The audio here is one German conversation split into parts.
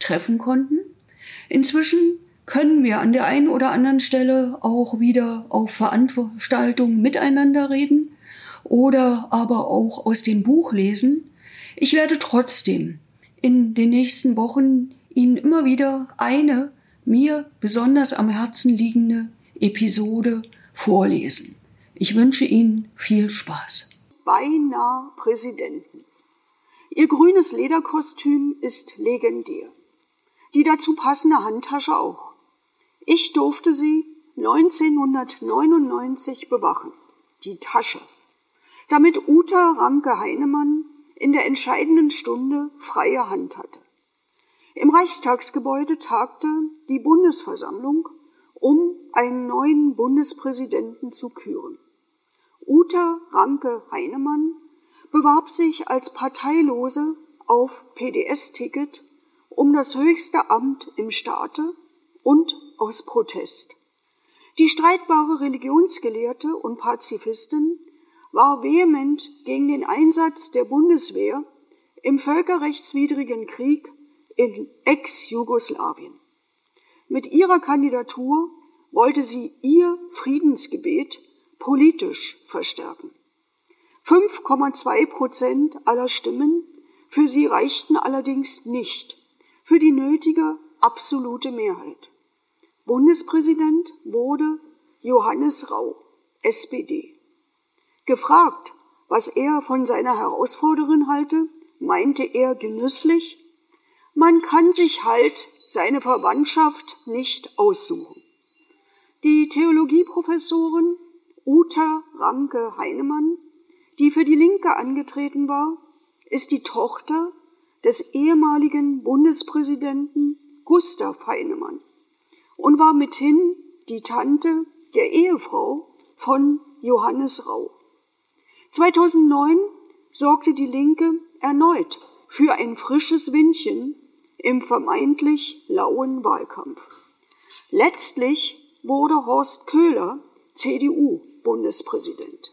treffen konnten. Inzwischen können wir an der einen oder anderen Stelle auch wieder auf Veranstaltungen miteinander reden oder aber auch aus dem Buch lesen. Ich werde trotzdem in den nächsten Wochen Ihnen immer wieder eine mir besonders am Herzen liegende Episode vorlesen. Ich wünsche Ihnen viel Spaß. Beinahe Präsidenten. Ihr grünes Lederkostüm ist legendär. Die dazu passende Handtasche auch. Ich durfte sie 1999 bewachen. Die Tasche. Damit Uta Ramke Heinemann in der entscheidenden Stunde freie Hand hatte. Im Reichstagsgebäude tagte die Bundesversammlung, um einen neuen Bundespräsidenten zu küren. Uta Ramke Heinemann bewarb sich als Parteilose auf PDS-Ticket um das höchste Amt im Staate und aus Protest. Die streitbare Religionsgelehrte und Pazifistin war vehement gegen den Einsatz der Bundeswehr im völkerrechtswidrigen Krieg in Ex-Jugoslawien. Mit ihrer Kandidatur wollte sie ihr Friedensgebet politisch verstärken. 5,2 Prozent aller Stimmen für sie reichten allerdings nicht für die nötige absolute Mehrheit. Bundespräsident wurde Johannes Rau, SPD. Gefragt, was er von seiner Herausforderin halte, meinte er genüsslich, man kann sich halt seine Verwandtschaft nicht aussuchen. Die Theologieprofessorin Uta Ramke Heinemann, die für die Linke angetreten war, ist die Tochter des ehemaligen Bundespräsidenten Gustav Heinemann und war mithin die Tante der Ehefrau von Johannes Rau. 2009 sorgte die Linke erneut für ein frisches Windchen im vermeintlich lauen Wahlkampf. Letztlich wurde Horst Köhler CDU-Bundespräsident.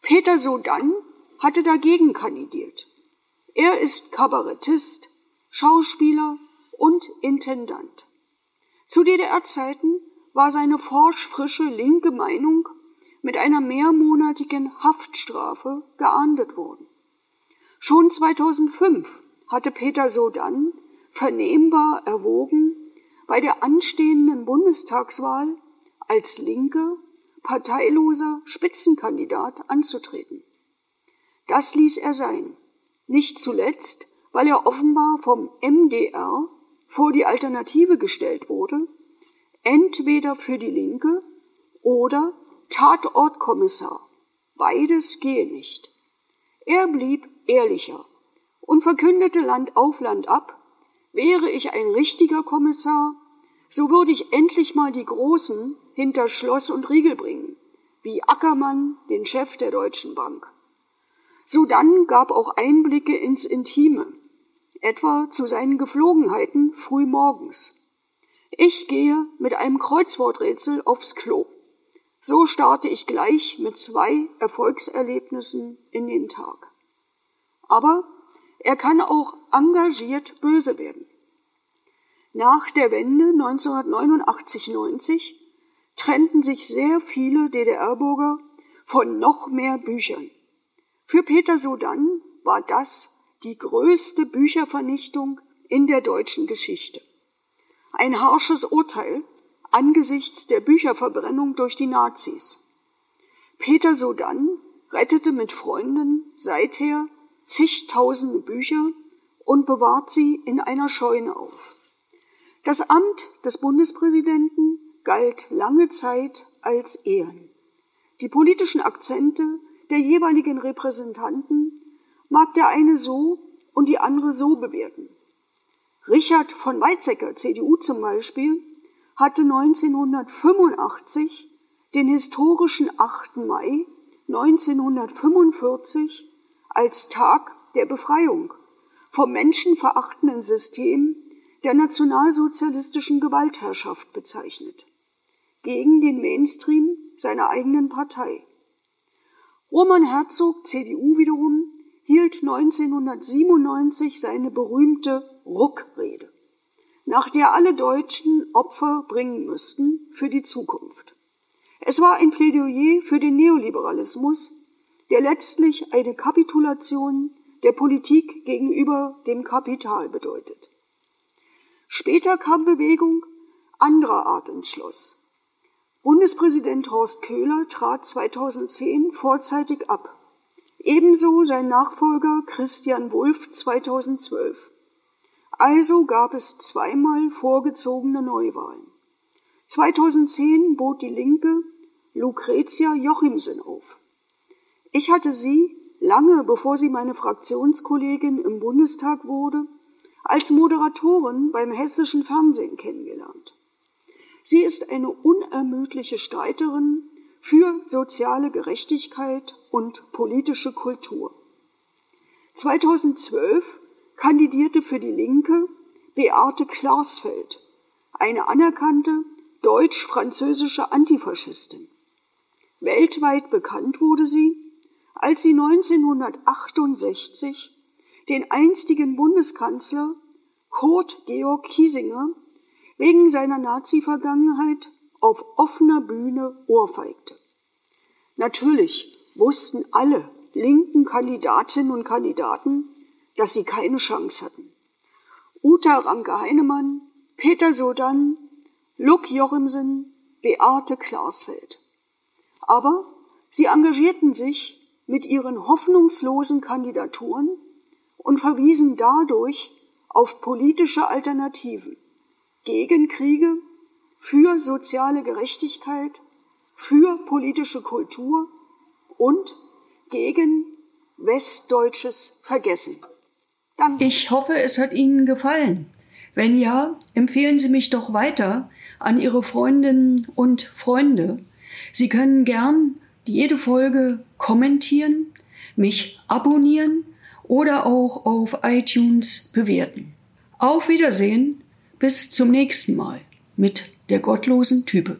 Peter Sodan hatte dagegen kandidiert. Er ist Kabarettist, Schauspieler und Intendant. Zu DDR-Zeiten war seine forsch frische linke Meinung mit einer mehrmonatigen Haftstrafe geahndet worden. Schon 2005 hatte Peter Sodan vernehmbar erwogen, bei der anstehenden Bundestagswahl als linke, parteiloser Spitzenkandidat anzutreten. Das ließ er sein, nicht zuletzt, weil er offenbar vom MDR vor die Alternative gestellt wurde, entweder für die Linke oder Tatortkommissar. Beides gehe nicht. Er blieb ehrlicher und verkündete Land auf Land ab, wäre ich ein richtiger Kommissar, so würde ich endlich mal die Großen hinter Schloss und Riegel bringen, wie Ackermann, den Chef der Deutschen Bank. Sodann gab auch Einblicke ins Intime, etwa zu seinen Geflogenheiten früh morgens. Ich gehe mit einem Kreuzworträtsel aufs Klo. So starte ich gleich mit zwei Erfolgserlebnissen in den Tag. Aber er kann auch engagiert böse werden. Nach der Wende 1989-90 trennten sich sehr viele DDR-Bürger von noch mehr Büchern. Für Peter Sodan war das die größte Büchervernichtung in der deutschen Geschichte. Ein harsches Urteil, angesichts der Bücherverbrennung durch die Nazis. Peter Sodan rettete mit Freunden seither zigtausende Bücher und bewahrt sie in einer Scheune auf. Das Amt des Bundespräsidenten galt lange Zeit als Ehren. Die politischen Akzente der jeweiligen Repräsentanten mag der eine so und die andere so bewerten. Richard von Weizsäcker, CDU zum Beispiel, hatte 1985 den historischen 8. Mai 1945 als Tag der Befreiung vom menschenverachtenden System der nationalsozialistischen Gewaltherrschaft bezeichnet, gegen den Mainstream seiner eigenen Partei. Roman Herzog, CDU wiederum, hielt 1997 seine berühmte Ruckrede, nach der alle Deutschen Opfer bringen müssten für die Zukunft. Es war ein Plädoyer für den Neoliberalismus, der letztlich eine Kapitulation der Politik gegenüber dem Kapital bedeutet. Später kam Bewegung anderer Art ins Schloss. Bundespräsident Horst Köhler trat 2010 vorzeitig ab. Ebenso sein Nachfolger Christian Wulff 2012. Also gab es zweimal vorgezogene Neuwahlen. 2010 bot die Linke Lucretia Jochimsen auf. Ich hatte sie lange bevor sie meine Fraktionskollegin im Bundestag wurde, als Moderatorin beim hessischen Fernsehen kennengelernt. Sie ist eine unermüdliche Streiterin für soziale Gerechtigkeit und politische Kultur. 2012 kandidierte für die Linke Beate Klarsfeld, eine anerkannte deutsch-französische Antifaschistin. Weltweit bekannt wurde sie als sie 1968 den einstigen Bundeskanzler Kurt Georg Kiesinger wegen seiner Nazi-Vergangenheit auf offener Bühne ohrfeigte. Natürlich wussten alle linken Kandidatinnen und Kandidaten, dass sie keine Chance hatten. Uta Ranke-Heinemann, Peter Sodan, Luck Jochimsen, Beate Klarsfeld. Aber sie engagierten sich mit ihren hoffnungslosen Kandidaturen und verwiesen dadurch auf politische Alternativen gegen Kriege, für soziale Gerechtigkeit, für politische Kultur und gegen westdeutsches Vergessen. Danke. Ich hoffe, es hat Ihnen gefallen. Wenn ja, empfehlen Sie mich doch weiter an Ihre Freundinnen und Freunde. Sie können gern jede Folge kommentieren, mich abonnieren oder auch auf iTunes bewerten. Auf Wiedersehen, bis zum nächsten Mal mit der gottlosen Type.